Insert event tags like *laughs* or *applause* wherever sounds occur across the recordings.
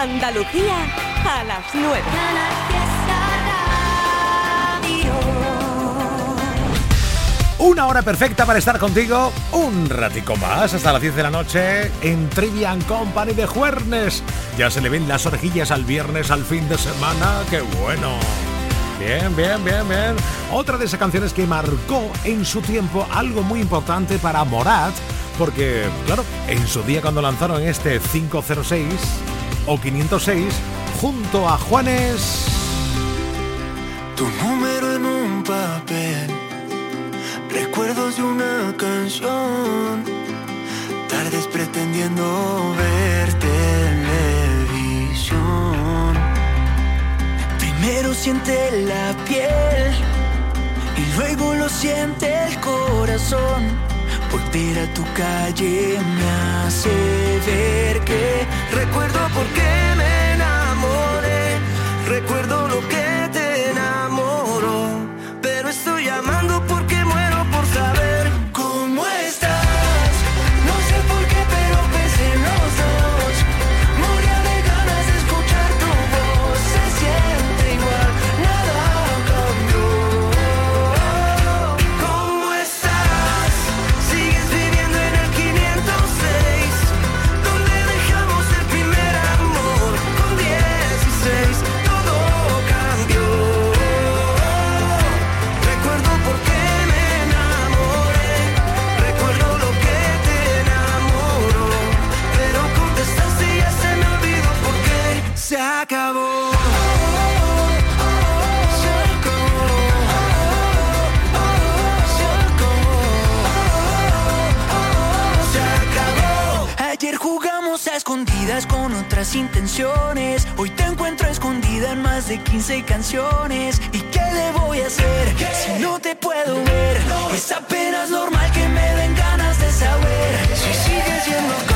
Andalucía a las 9. Una hora perfecta para estar contigo un ratico más hasta las 10 de la noche en Trivian Company de Juernes. Ya se le ven las orejillas al viernes, al fin de semana. ¡Qué bueno! Bien, bien, bien, bien. Otra de esas canciones que marcó en su tiempo algo muy importante para Morat, porque, claro, en su día cuando lanzaron este 506 o 506, junto a Juanes. Tu número en un papel, recuerdos de una canción, tardes pretendiendo ver televisión. Primero siente la piel y luego lo siente el corazón Volver a tu calle me hace ver que recuerdo por qué me enamoré, recuerdo otras intenciones. Hoy te encuentro escondida en más de 15 canciones. ¿Y qué le voy a hacer si no te puedo ver? Es apenas normal que me den ganas de saber. Si sigues yendo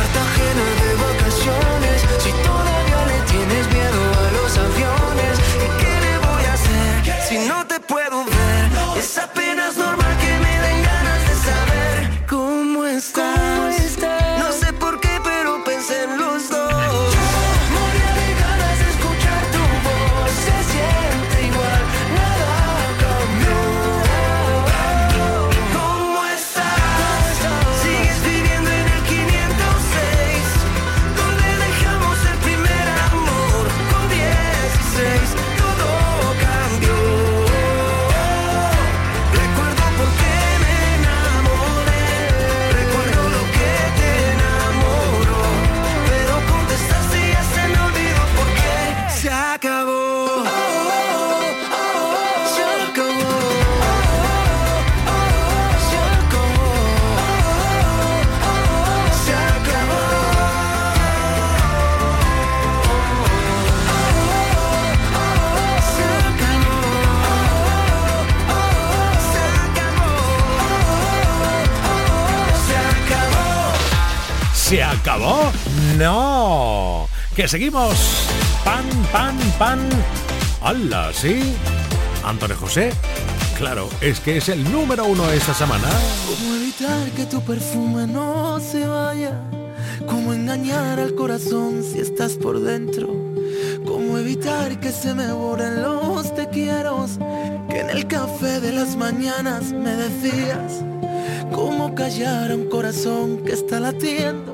No. Que seguimos. Pan, pan, pan. ¡Hala! ¿Sí? Antonio José. Claro, es que es el número uno esta semana. ¿Cómo evitar que tu perfume no se vaya? ¿Cómo engañar al corazón si estás por dentro? ¿Cómo evitar que se me borren los te quiero? Que en el café de las mañanas me decías. ¿Cómo callar a un corazón que está latiendo?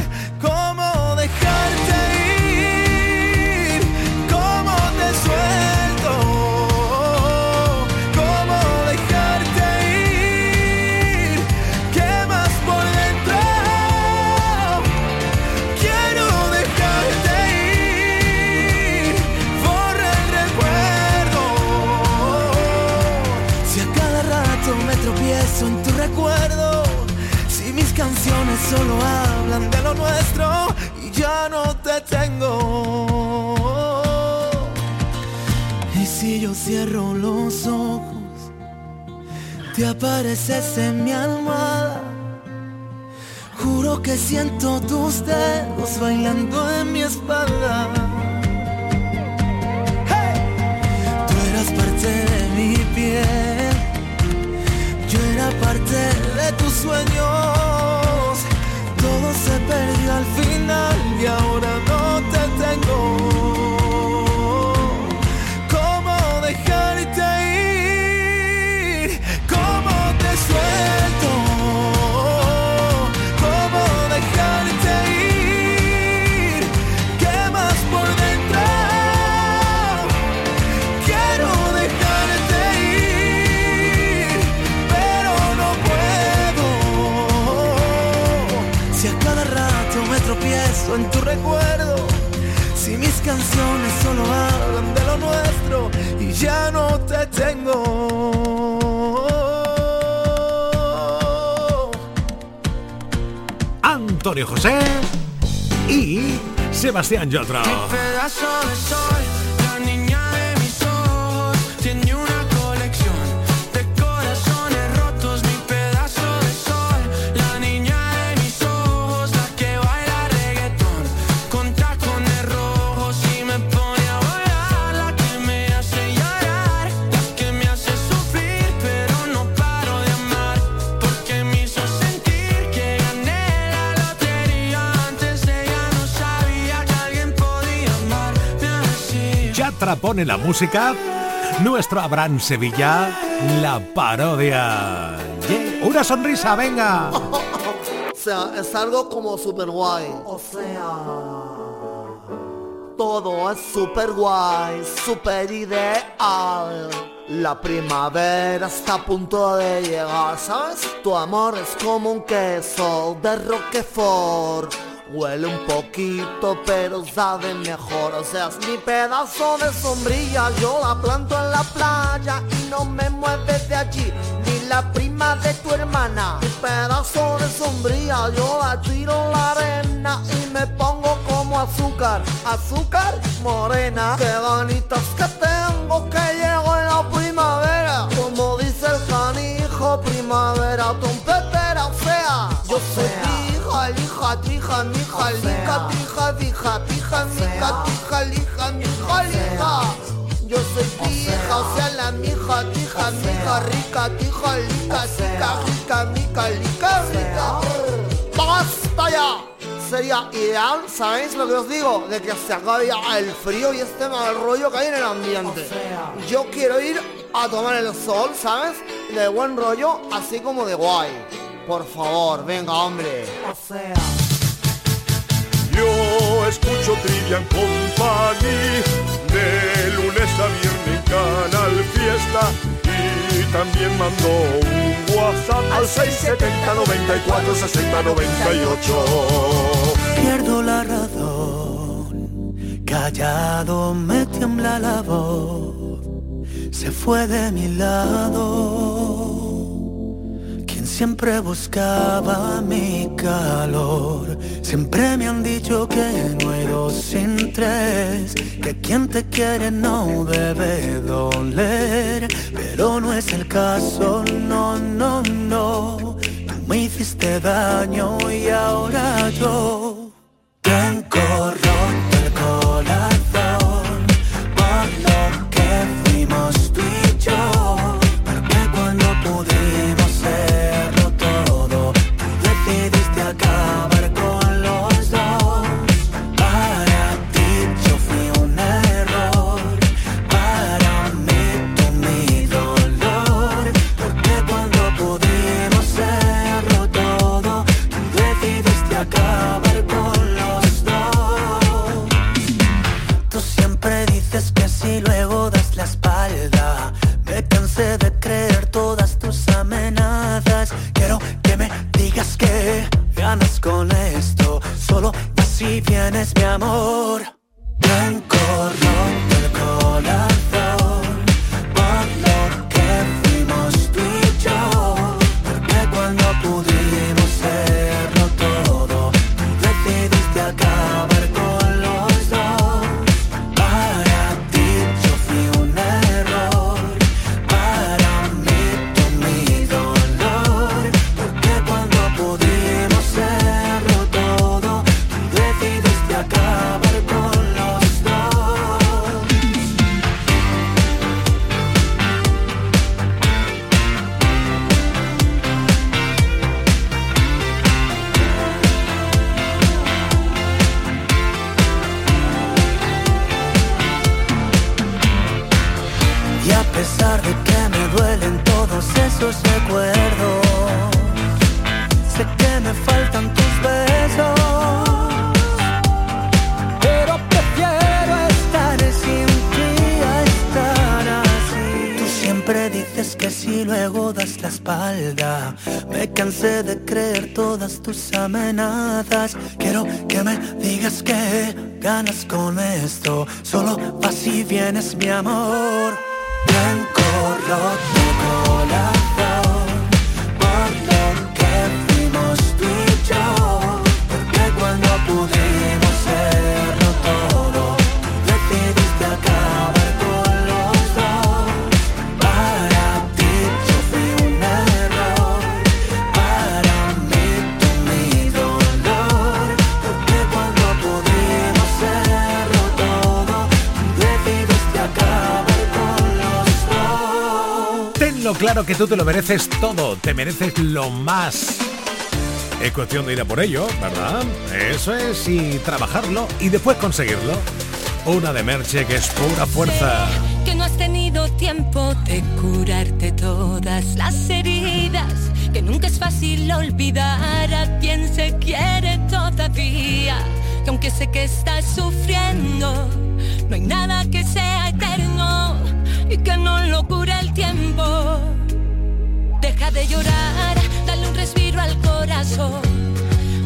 Solo hablan de lo nuestro ya no te tengo. Y si yo cierro los ojos, te apareces en mi almohada. Juro que siento tus dedos bailando en mi espalda. Tú eras parte de mi piel, yo era parte de tus sueños. Todo se perdió al y ahora no te tengo. Tropiezo en tu recuerdo, si mis canciones solo hablan de lo nuestro y ya no te tengo. Antonio José y Sebastián Yatra. Pone la música. Nuestro Abraham Sevilla, la parodia. Una sonrisa, venga. *laughs* O sea, es algo como super guay. O sea, todo es super guay, super ideal. La primavera está a punto de llegar, ¿sabes? Tu amor es como un queso de Roquefort. Huele un poquito, pero sabe mejor. O sea, mi pedazo de sombrilla. Yo la planto en la playa y no me mueves de allí. Ni la prima de tu hermana. Mi pedazo de sombrilla. Yo la tiro en la arena y me pongo como azúcar. Azúcar morena. Qué ganitas que tengo que llego en la primavera. Como dice el canijo, primavera trompetera. O sea, yo soy hija, lija, trija, mija, lica, trija, dija, pija, mica, tija, lija, mija, lija. Yo soy pija, o sea, la mija, tija, mija, rica, tija, lica, chica, rica, mica, lica, rica. ¡Basta ya! Sería ideal, ¿sabéis lo que os digo? De que se acabe ya el frío y este mal rollo que hay en el ambiente. Yo quiero ir a tomar el sol, ¿sabes? De buen rollo, así como de guay. Por favor, venga, hombre. Yo escucho Trivian Company de lunes a viernes en Canal Fiesta y también mando un WhatsApp al 670 94 60 98. Pierdo la razón, callado me tiembla la voz, se fue de mi lado. Siempre buscaba mi calor, siempre me han dicho que no hay dos sin tres, que quien te quiere no debe doler, pero no es el caso, no, no, no. Tú me hiciste daño y ahora yo tengo roto Me cansé de creer todas tus amenazas. Quiero que me digas que ganas con esto. Solo vas y vienes, mi amor. Blanco, roto el corazón. Claro que tú te lo mereces todo, te mereces lo más. Es cuestión de ir a por ello, ¿verdad? Eso es, y trabajarlo y después conseguirlo. Una de Merche que es pura fuerza. Que no has tenido tiempo de curarte todas las heridas. Que nunca es fácil olvidar a quien se quiere todavía. Que aunque sé que estás sufriendo, no hay nada que sea eterno y que no lo cure el tiempo. De llorar, dale un respiro al corazón.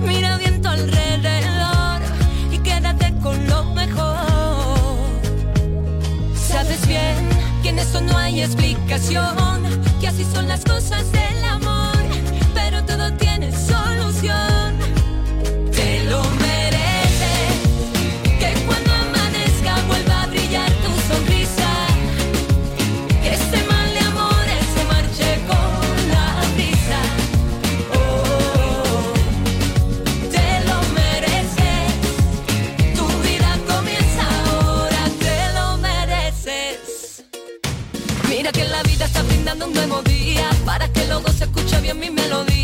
Mira bien tu alrededor y quédate con lo mejor. Sabes bien que en esto no hay explicación, que así son las cosas del amor, melodía para que luego se escuche bien mi melodía.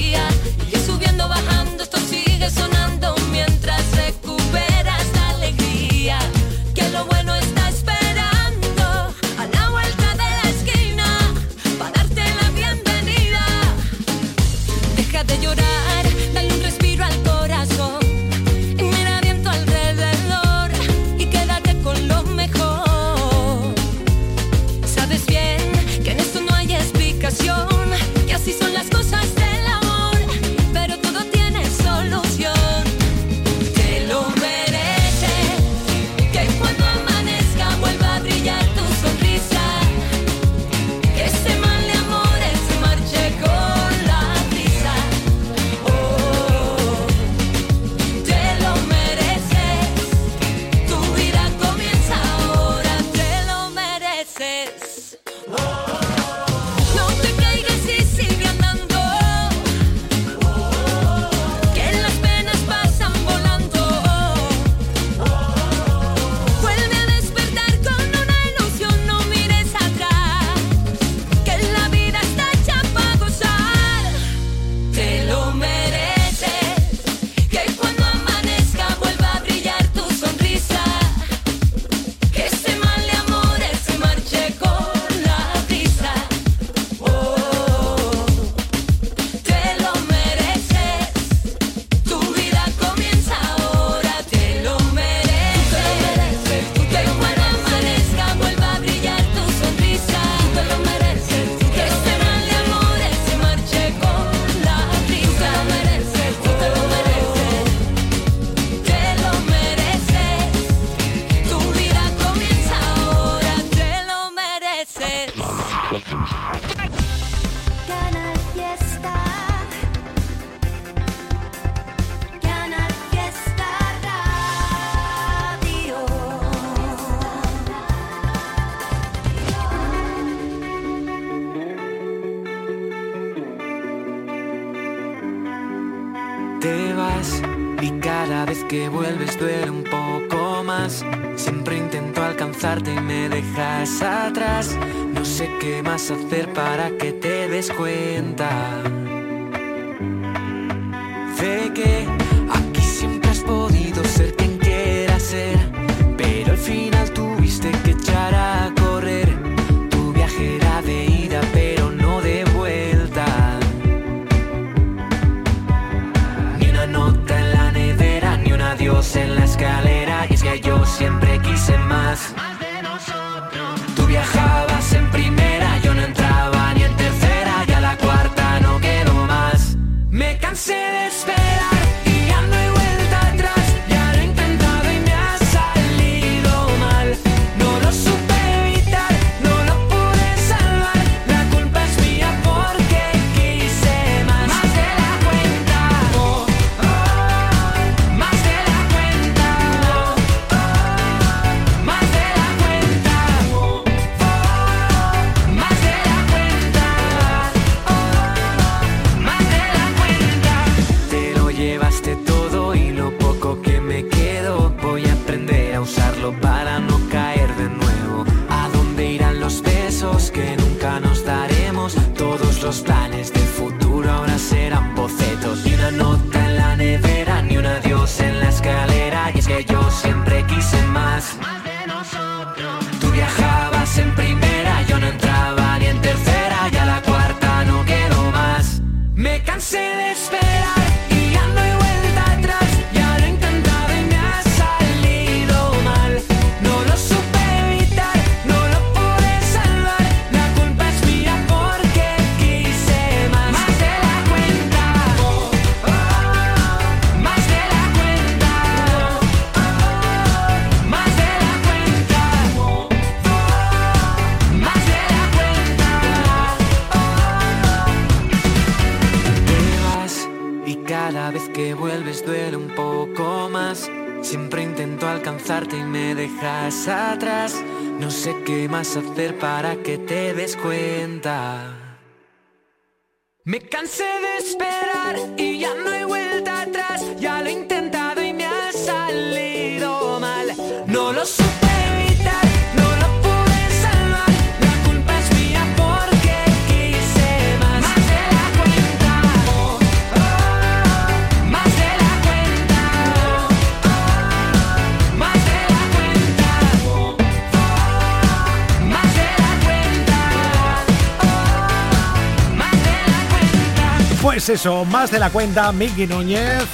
eso, más de la cuenta, Miki Núñez.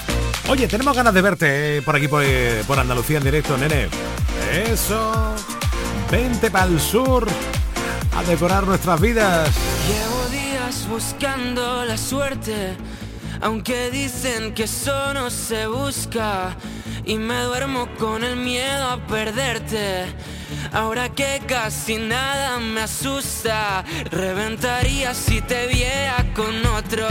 Oye, tenemos ganas de verte eh, por aquí, por, eh, por, Andalucía en directo, nene. Eso. Vente para el sur a decorar nuestras vidas. Llevo días buscando la suerte, aunque dicen que eso no se busca y me duermo con el miedo a perderte. Ahora que casi nada me asusta, reventaría si te viera con otro.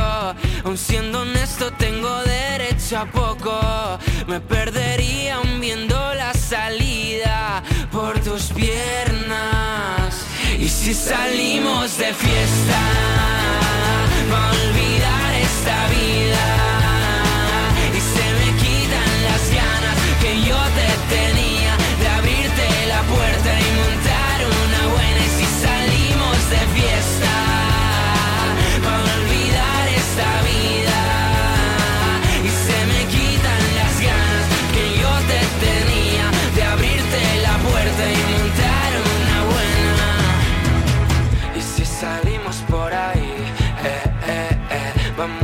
Aun siendo honesto, tengo derecho a poco. Me perdería aun viendo la salida por tus piernas. Y si salimos de fiesta, va a olvidar esta vida.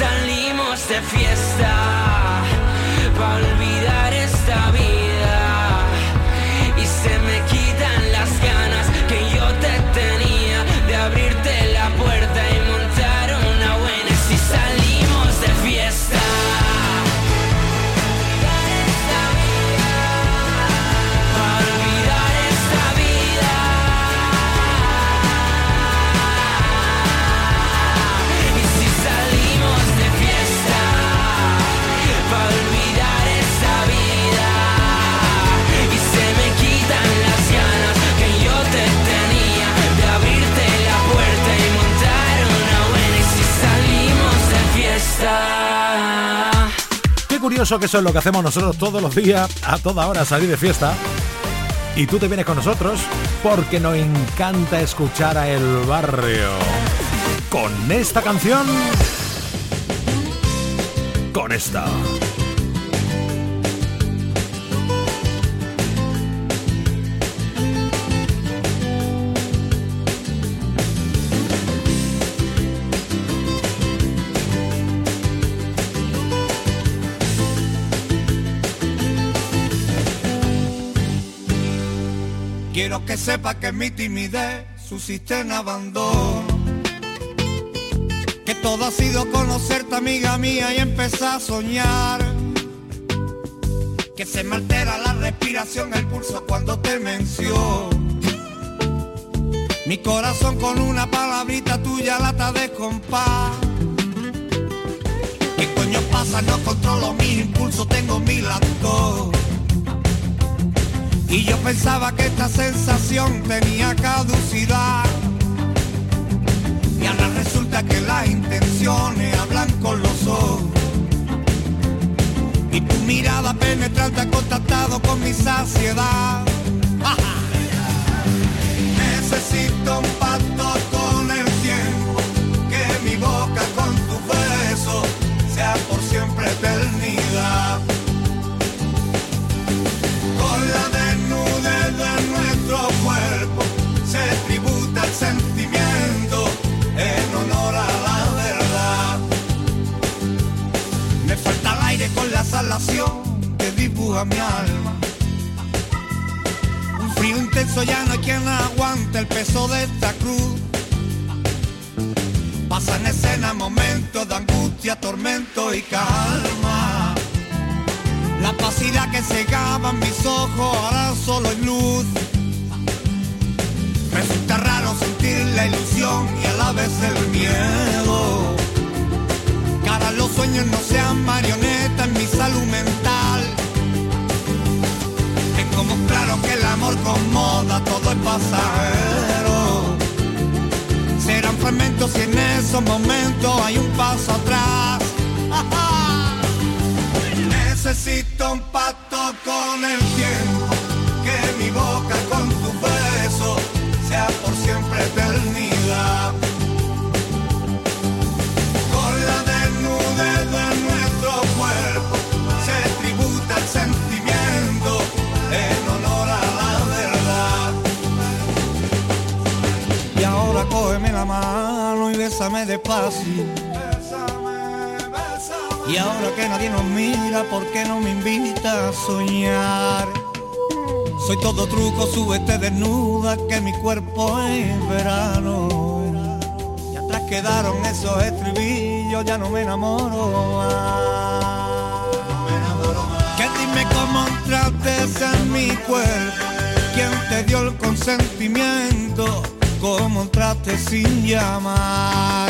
Día curioso que eso es lo que hacemos nosotros todos los días, a toda hora salir de fiesta. Y tú te vienes con nosotros porque nos encanta escuchar a El Barrio. Con esta canción. Con esta. Quiero que sepa que mi timidez suscita en abandono. Que todo ha sido conocerte, amiga mía, y empezar a soñar. Que se me altera la respiración, el pulso cuando te menciono. Mi corazón con una palabrita tuya lata de compás. ¿Qué coño pasa? No controlo mis impulsos, tengo mi lacto. Y yo pensaba que esta sensación tenía caducidad. Y ahora resulta que las intenciones hablan con los ojos. Y tu mirada penetrante ha contactado con mi saciedad. Dibuja mi alma. Un frío intenso ya no hay quien aguante el peso de esta cruz. Pasan escena momentos de angustia, tormento y calma. La opacidad que cegaba mis ojos ahora solo hay luz. Resulta raro sentir la ilusión y a la vez el miedo. Ahora los sueños no sean marionetas pasajero. Serán fragmentos y en esos momentos hay un paso atrás. *laughs* Necesito bésame despacio. Y ahora que nadie nos mira, ¿por qué no me invita a soñar? Soy todo truco, súbete desnuda, que mi cuerpo es verano. Y atrás quedaron esos estribillos, ya no me enamoro más. Que dime cómo entraste en mi cuerpo, quién te dio el consentimiento, cómo entraste sin llamar.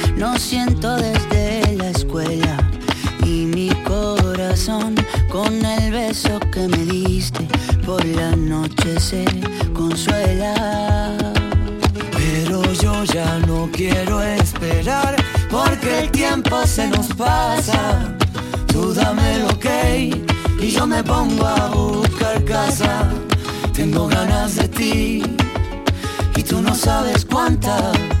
no siento desde la escuela y mi corazón con el beso que me diste por la noche se consuela. Pero yo ya no quiero esperar porque el tiempo se nos pasa. Tú dame lo que y yo me pongo a buscar casa. Tengo ganas de ti y tú no sabes cuántas.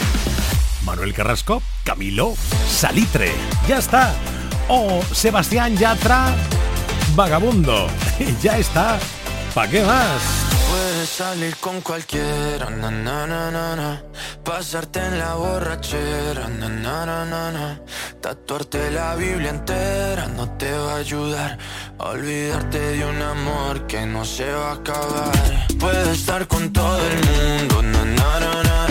Manuel Carrasco, Camilo, Salitre, ya está. O Sebastián Yatra, Vagabundo, *laughs* ya está. ¿Para qué más? Puedes salir con cualquiera, na, na, na. Pasarte en la borrachera. Tatuarte la Biblia entera no te va a ayudar olvidarte de un amor que no se va a acabar. Puedes estar con todo el mundo, na,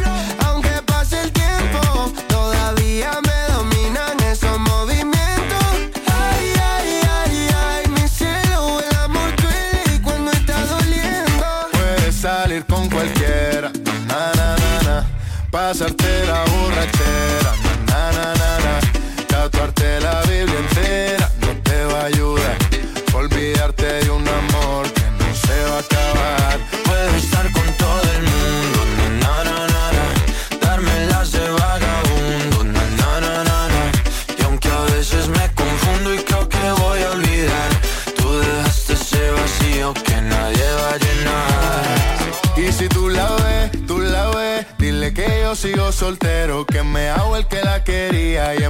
Pasarte la borrachera,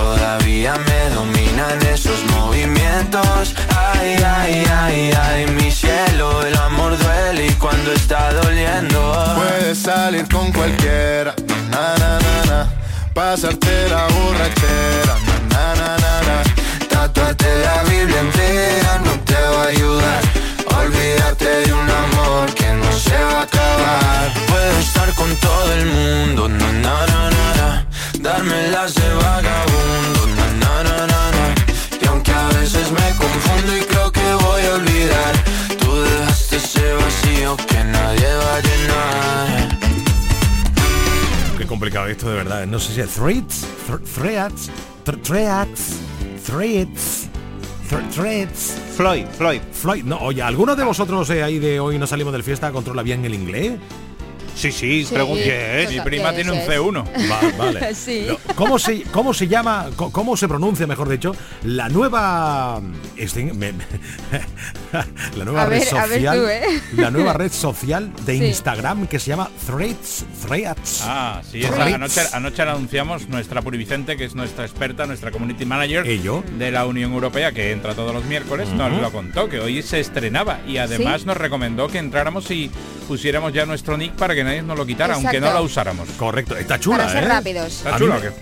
todavía me dominan esos movimientos. Ay, ay, ay, ay, mi cielo, el amor duele y cuando está doliendo. Puedes salir con cualquiera, na, na, na, na. Pasarte la borrachera, na, na, na, na. Tatuarte la Biblia entera no te va a ayudar. Olvídate de un amor que no se va a acabar. Puedo estar con todo el mundo, na na na na na. Darme las de vagabundo, na na na na na. Y aunque a veces me confundo y creo que voy a olvidar, tú dejaste ese vacío que nadie va a llenar. Qué complicado esto de verdad. No sé si es threads, thr- threads, thr- threads, threads, thr- threads. Floyd, Floyd. Floyd, no, oye, ¿alguno de vosotros eh, ahí de hoy no salimos del fiesta controla bien el inglés? Sí, sí, Sí, pregunta. ¿qué es? Mi prima tiene un es? C1. Va- vale. *laughs* Sí. Lo- ¿Cómo se, ¿Cómo se llama, cómo se pronuncia, mejor dicho, la nueva... este, me- me- *laughs* la nueva A red ver, a ver social, tú, ¿eh? la nueva red social de *laughs* Sí. Instagram que se llama Threads, Threads. Ah, sí, esa, anoche, anoche la anunciamos nuestra Puri Vicente, que es nuestra experta, nuestra community manager Ello. de la Unión Europea, que entra todos los miércoles, nos lo contó, que hoy se estrenaba y además ¿Sí? nos recomendó que entráramos y pusiéramos ya nuestro nick para que nadie nos lo quitara, aunque no lo usáramos. Correcto, está chula, Para ser ¿eh? rápidos.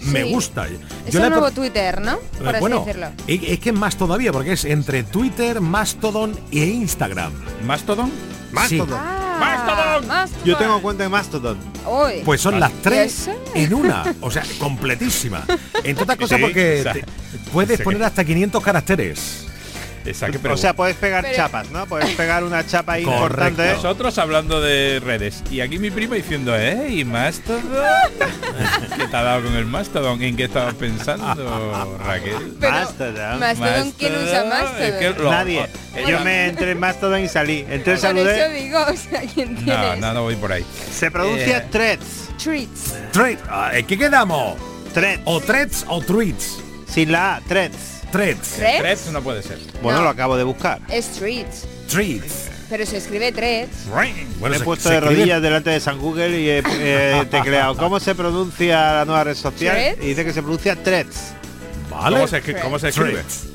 Me Sí. gusta. Es Yo un la he nuevo Twitter, ¿no? Por Eh, así bueno, decirlo. es es que es más todavía, porque es entre Twitter, Mastodon e Instagram. ¿Mastodon? Mastodon. Ah, ¡Mastodon! Mastodon. Yo tengo cuenta de Mastodon. Uy. Pues son las tres Eso. en una, o sea, completísima. *laughs* Entre otras cosas Sí, porque o sea, te- puedes sí. poner hasta 500 caracteres. Exacto, pero o sea, puedes pegar Pero- chapas, ¿no? Puedes pegar una chapa ahí importante. nosotros hablando de redes y aquí mi prima diciendo, ¿eh? ¿Y Mastodon? *laughs* ¿Qué te ha dado con el Mastodon? ¿En qué estabas pensando, *laughs* Raquel? Pero, Mastodon. Mastodon, ¿quién usa Mastodon, es que Mastodon? lo- Nadie. eh, Yo me entré en Mastodon y salí. Entré, Por eso saludé. digo, *laughs* o sea, ¿quién No, no, no voy por ahí. Se pronuncia Eh. threads. Treats. Thread, ah, ¿en ¿qué quedamos? Threads. O threads o tweets. Sin la A, threads. Threads. ¿Threads? Threads no puede ser. Bueno, No. lo acabo de buscar. Es treats. Threads. Pero se escribe threads. Bueno, me he se- puesto se de escribe- rodillas delante de San Google y he, he *laughs* tecleado cómo se pronuncia la nueva red social ¿Threads? y dice que se pronuncia threads. Vale. ¿Cómo se, escri- cómo se escribe? Threads.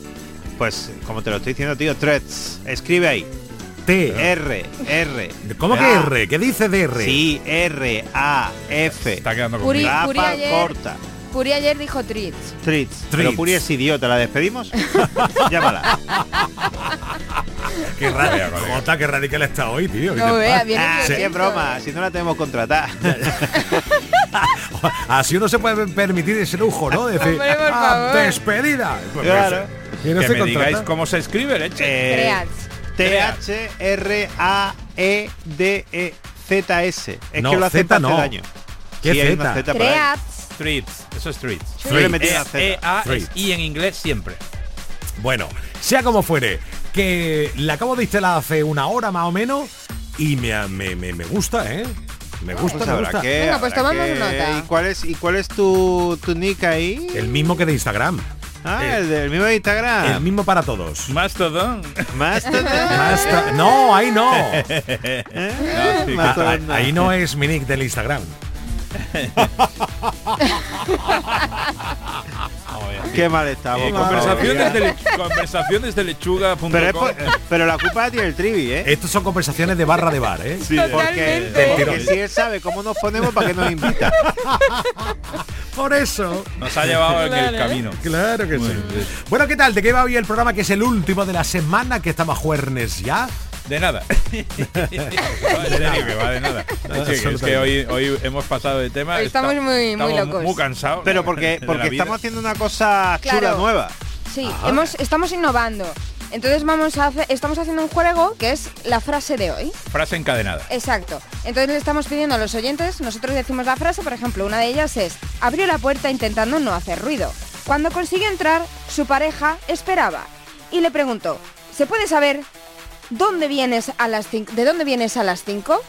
Pues como te lo estoy diciendo, tío, threads. Escribe ahí. T. R, R. ¿Cómo que R? ¿Qué dice de R? Sí, R, A, F. Está quedando Puri, conmigo. Rapa Puri ayer, corta. Puri ayer dijo treats. Treats. Pero Treats. Puri es idiota, ¿la despedimos? *laughs* Llámala. Qué radical. Jota, qué radical está hoy, tío. ¿Qué No te vea, pasa? viene Ah, qué violento, broma, eh. si no la tenemos contratada. *laughs* Así uno se puede permitir ese lujo, ¿no? De decir, Hombre, por "Ah, favor". Claro. despedida. Eh, Pues, ¿quién no Que se me contrata? digáis cómo se escribe, leche. Eh, Treats. T-H-R-A-E-D-E-Z-S. Es No, que lo hace Z para no. daño. ¿Qué Sí, hay Z? Z por ahí. Treats. Treats. Eso es treats. Yo le metí una E, Z. E, A, es Treats. I en inglés siempre. Bueno, sea como fuere, que la acabo de instalar hace una hora más o menos y me, me, me, me gusta, ¿eh? Me gusta, Pues me habrá gusta. que- Venga, pues tomamos que- nota. ¿Y cuál es, y cuál es tu, tu nick ahí? El mismo que de Instagram. ah, eh, el del mismo de Instagram. El mismo para todos. Mastodon. Mastodon. Hasta- no, ahí no. ¿Eh? *laughs* sí. Mastodon Ah, no. ahí no es mi nick del Instagram. *laughs* Qué mal estamos. Eh, por favor. conversaciones, de le- *laughs* conversaciones de lechuga.com. Pero, es por- pero la culpa tiene el trivi, ¿eh? Estos son conversaciones de barra de bar, ¿eh? Porque, Del porque si él sabe cómo nos ponemos, ¿para qué nos invita? *laughs* Por eso. Nos ha llevado en el camino. Claro que sí. Bueno, ¿qué tal? ¿De qué va hoy el programa que es el último de la semana que estamos jueves ya? De nada. *laughs* va de nada. Es que, es que hoy, hoy hemos pasado de tema. Hoy estamos muy- muy estamos locos. Muy cansados. Pero porque, porque estamos haciendo una cosa chula Claro. nueva. Sí, hemos, estamos innovando. Entonces vamos a hacer, estamos haciendo un juego que es la frase de hoy. Frase encadenada. Exacto. Entonces le estamos pidiendo a los oyentes, nosotros decimos la frase, por ejemplo, una de ellas es, abrió la puerta intentando no hacer ruido. Cuando consiguió entrar, su pareja esperaba y le preguntó, ¿se puede saber dónde vienes a las cinco, de dónde vienes a las 5?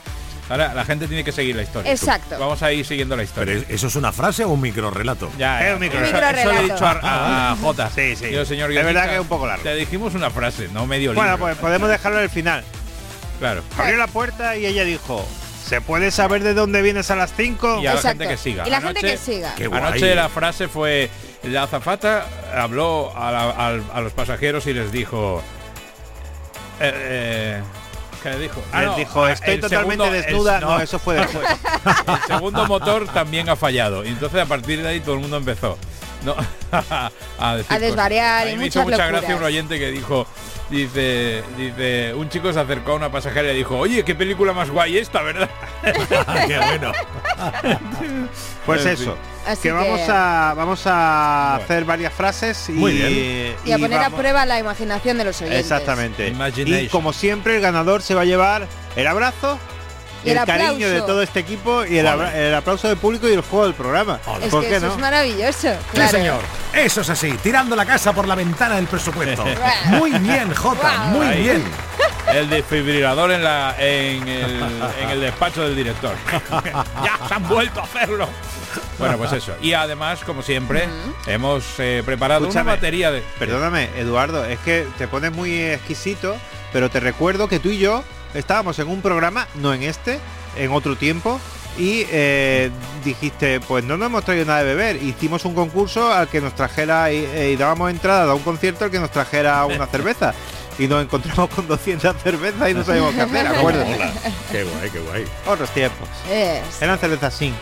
Ahora la gente tiene que seguir la historia. Exacto. Vamos a ir siguiendo la historia. Pero ¿eso es una frase o un micro relato? Ya, Es ya. un micro- Eso- eso le he microrelato. dicho a, a- a *laughs* Jota. Sí, sí. Digo, señor Es verdad que es un poco largo. Te dijimos una frase, no medio Bueno, libro. pues podemos dejarlo al final. claro. Abrió la puerta y ella dijo, ¿se puede saber de dónde vienes a las 5? Y a la Exacto. gente que siga. Y la gente que siga. Qué guay. Anoche la frase fue, la azafata habló la- a los pasajeros y les dijo... eh, eh, ¿Qué le dijo? Ah, Él no, dijo, estoy el totalmente segundo- el- desnuda. no. eso fue después. *laughs* el segundo motor también ha fallado. Y entonces a partir de ahí todo el mundo empezó. ¿No? *laughs* a, decir A desvariar y mí me hizo muchas mucha gracia un oyente que dijo, dice, dice, un chico se acercó a una pasajera y le dijo, oye, qué película más guay esta, ¿verdad? *laughs* Qué bueno. *laughs* Pues En fin. eso. Así que vamos a vamos a Bueno. hacer varias frases y, Muy bien. Y a poner vamos- a prueba la imaginación de los oyentes. Exactamente. Y como siempre el ganador se va a llevar el abrazo, El cariño de todo este equipo y el, abra- el aplauso del público y el juego del programa. Es ¿Por que qué eso no? es maravilloso. Sí, señor. Eso es así. Tirando la casa por la ventana del presupuesto. *laughs* Muy bien, Jota. Wow. Muy Ahí. bien. *laughs* El desfibrilador en, la, en, el, en el despacho del director. *laughs* ya, se han vuelto a hacerlo. Bueno, pues eso. Y además, como siempre, hemos eh, preparado Escúchame. una batería de... Perdóname, Eduardo, es que te pones muy exquisito, pero te recuerdo que tú y yo estábamos en un programa, no en este, en otro tiempo, y eh, dijiste, pues no nos hemos traído nada de beber. Hicimos un concurso al que nos trajera y, eh, y dábamos entrada a un concierto al que nos trajera una cerveza. *laughs* Y nos encontramos con 200 cervezas y no sabíamos qué hacer, *laughs* acuérdate. Qué guay, qué guay. Otros tiempos. Eran cervezas sin.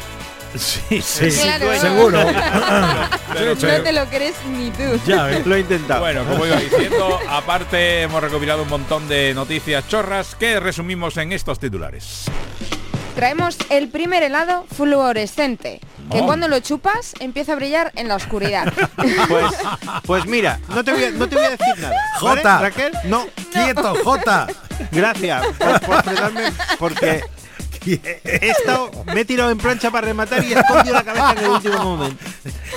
Sí, sí. Claro. Seguro. *laughs* Pero- Sí, No sí. te lo crees ni tú. Ya ves. Lo he intentado. Bueno, como iba diciendo, aparte hemos recopilado un montón de noticias chorras que resumimos en estos titulares. Traemos el primer helado fluorescente, que Oh. cuando lo chupas empieza a brillar en la oscuridad. *laughs* Pues, pues mira, no te voy a, no te voy a decir nada. ¿vale, Jota. Raquel? No. Quieto, Jota. Gracias por, por porque *laughs* he estado, me he tirado en plancha para rematar y he escondido la cabeza en el último momento.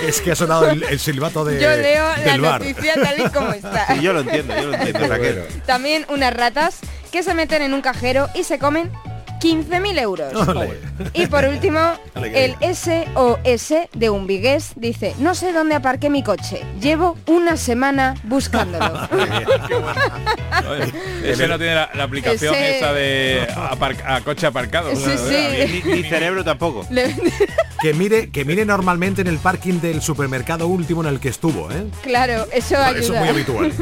Es que ha sonado el, el silbato de, Yo leo la del bar. noticia tal y como está. Y yo lo entiendo, yo lo entiendo. *laughs* También unas ratas que se meten en un cajero y se comen 15.000 euros. Y por último, *laughs* el SOS de un vigués dice, no sé dónde aparqué mi coche, llevo una semana buscándolo. *laughs* Oye, Ese no tiene la, la aplicación Ese- esa de apar- a coche aparcado. Sí, sí. Ni, ni cerebro tampoco. Le- Que mire, que mire normalmente en el parking del supermercado último en el que estuvo, ¿eh? claro, eso Eso ayuda. es muy habitual.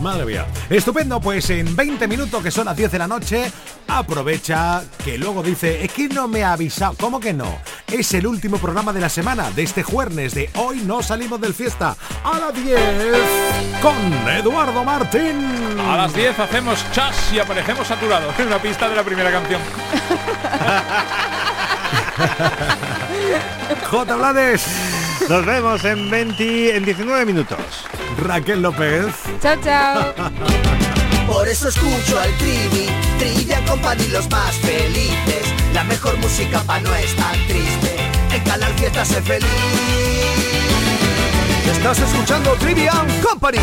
Madre mía. Estupendo, pues en 20 minutos, que son las 10 de la noche, aprovecha que luego dice, es que no me ha avisado. ¿Cómo que no? Es el último programa de la semana, de este jueves, de hoy no salimos del fiesta. A las 10, con Eduardo Martín. A las 10 hacemos chas y aparecemos saturados *laughs* en una pista de la primera canción. *laughs* J. Blades, Nos vemos en 20, en 19 minutos. Raquel López. Chao, chao. *laughs* Por eso escucho al Trivi, Trivian Company los más felices. La mejor música pa' no estar triste. En Canal Fiesta sé feliz. Estás escuchando Trivian Company.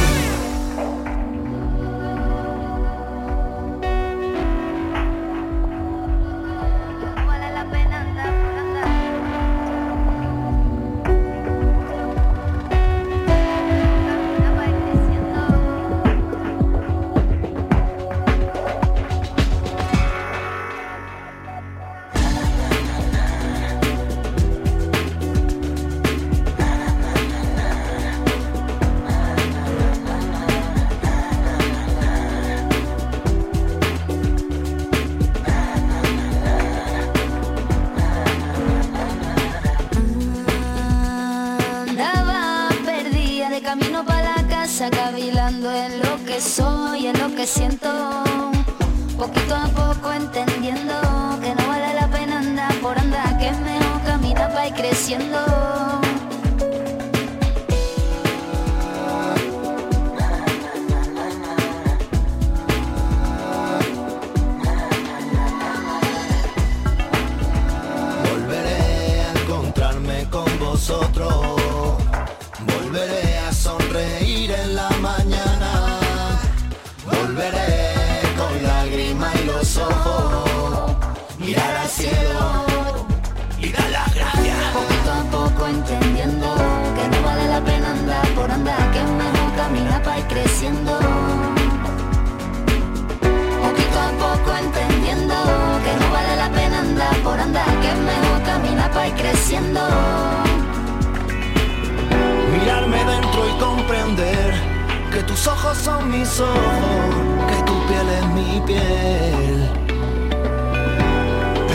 Que tus ojos son mis ojos, que tu piel es mi piel.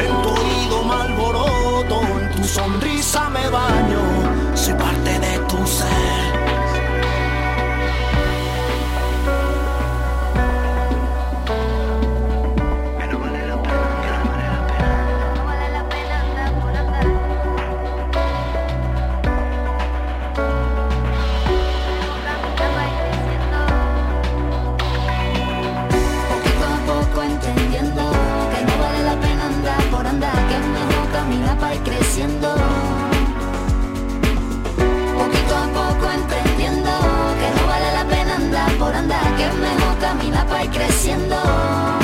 En tu oído me alboroto, en tu sonrisa me baño, para ir creciendo.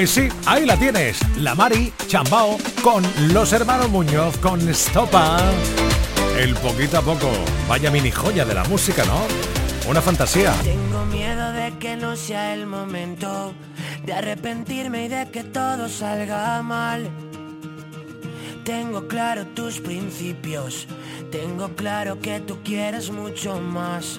Pues sí, ahí la tienes, la Mari Chambao con los hermanos Muñoz con Stopa. El poquito a poco, vaya mini joya de la música, ¿no? Una fantasía. Tengo miedo de que no sea el momento de arrepentirme y de que todo salga mal. Tengo claro tus principios, tengo claro que tú quieres mucho más.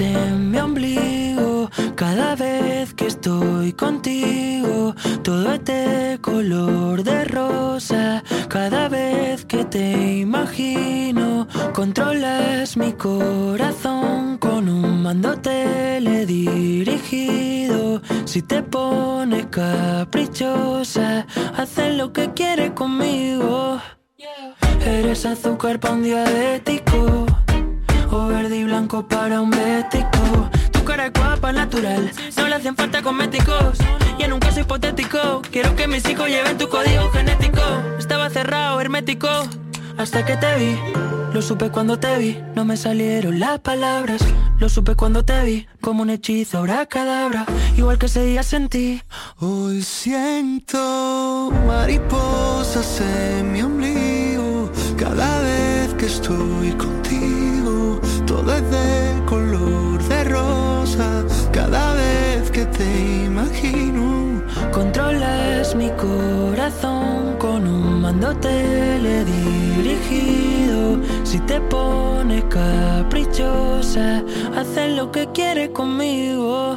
en mi ombligo. Cada vez que estoy contigo, todo es de color de rosa. Cada vez que te imagino, controlas mi corazón con un mando teledirigido. Si te pones caprichosa, haces lo que quieres conmigo. Eres azúcar para un diabético verde y blanco para un bético. Tu cara es guapa, natural, no le hacen falta cosméticos. Y en un caso hipotético, quiero que mis hijos lleven tu código genético. Estaba cerrado, hermético, hasta que te vi. Lo supe cuando te vi, no me salieron las palabras. Lo supe cuando te vi, como un hechizo, ahora cadabra. Igual que ese día sentí. Hoy siento mariposas en mi ombligo cada vez que estoy contigo. Todo color de rosa cada vez que te imagino. Controlas mi corazón con un mando teledirigido. Si te pones caprichosa, haces lo que quieres conmigo.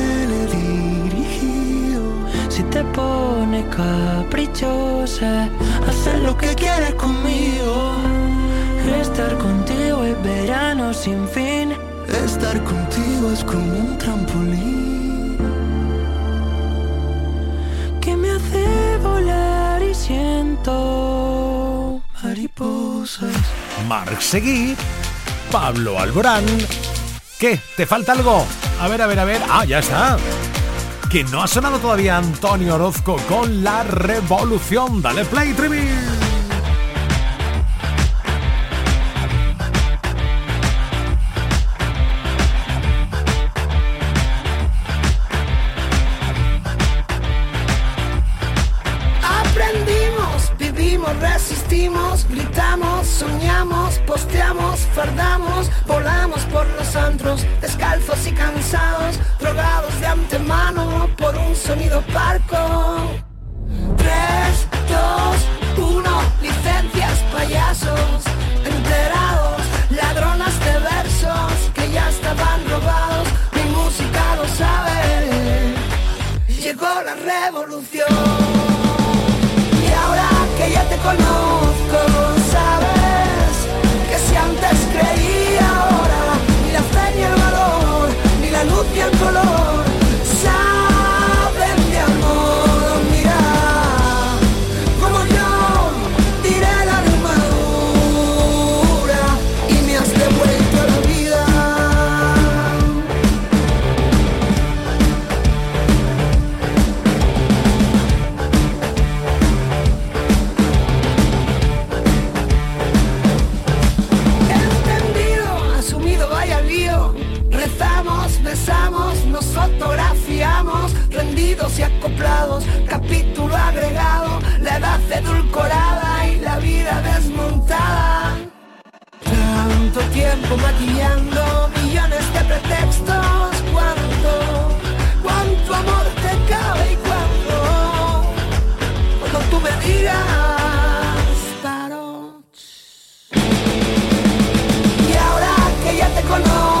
Si te pones caprichosa, haces lo que quieres conmigo. Estar contigo es verano sin fin. Estar contigo es como un trampolín. que me hace volar y siento mariposas. Marc Seguí, Pablo Alborán. ¿Qué? ¿Te falta algo? A ver, a ver, a ver. Ah, ya está. Que no ha sonado todavía Antonio Orozco con la revolución. Dale play, Trivi. Fardamos, volamos por los antros, descalzos y cansados, drogados de antemano por un sonido parco. 3, 2, 1, licencias, payasos, enterados, ladronas de versos que ya estaban robados, mi música lo sabe, llegó la revolución. Y ahora que ya te conozco, el color, Capítulo agregado, la edad edulcorada y la vida desmontada. Tanto tiempo maquillando millones de pretextos. ¿Cuánto, cuánto amor te cabe y cuánto? Cuando tú me digas, te conozco,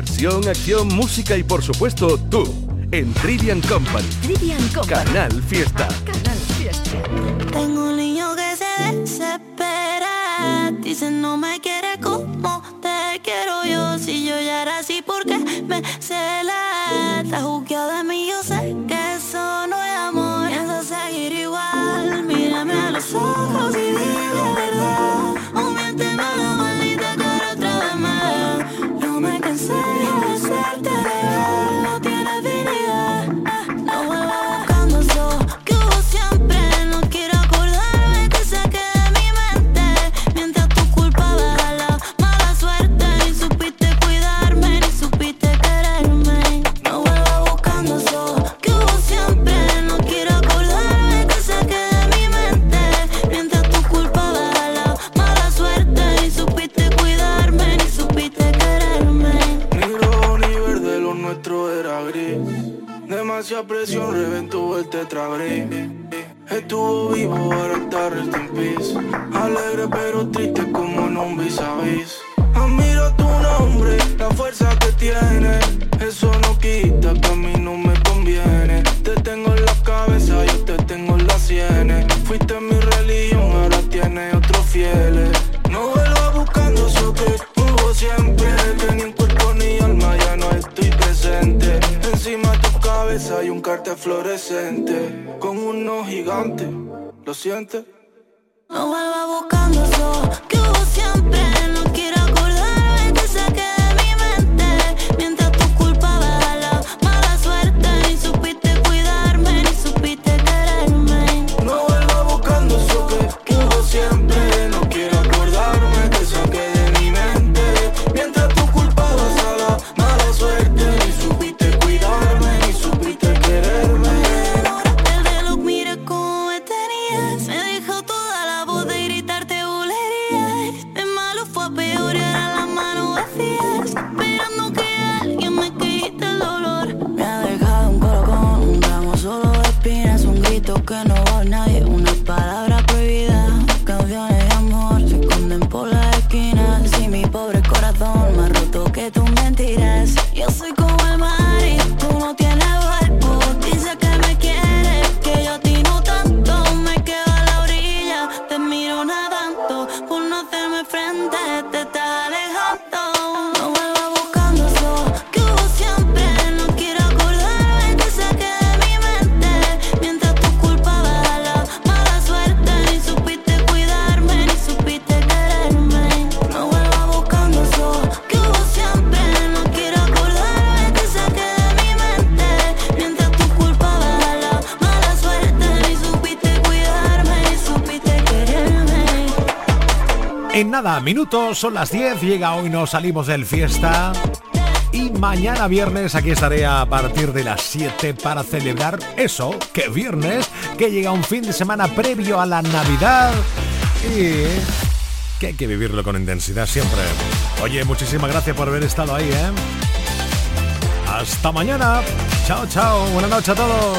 Diversión, acción, música y por supuesto tú. En Trivian Company. Trivian Company. Canal Fiesta. Canal Fiesta. Tengo un niño que se desespera. Dice no me quiere como te quiero yo. Si yo ya era así, porque me cela. Está juzgado de mí, yo sé Leute nada, minutos, son las 10, llega hoy, nos salimos del fiesta. Y mañana viernes aquí estaré a partir de las 7 para celebrar eso, que viernes, que llega un fin de semana previo a la Navidad. Y que hay que vivirlo con intensidad siempre. Oye, muchísimas gracias por haber estado ahí, ¿eh? Hasta mañana. Chao, chao. Buenas noches a todos.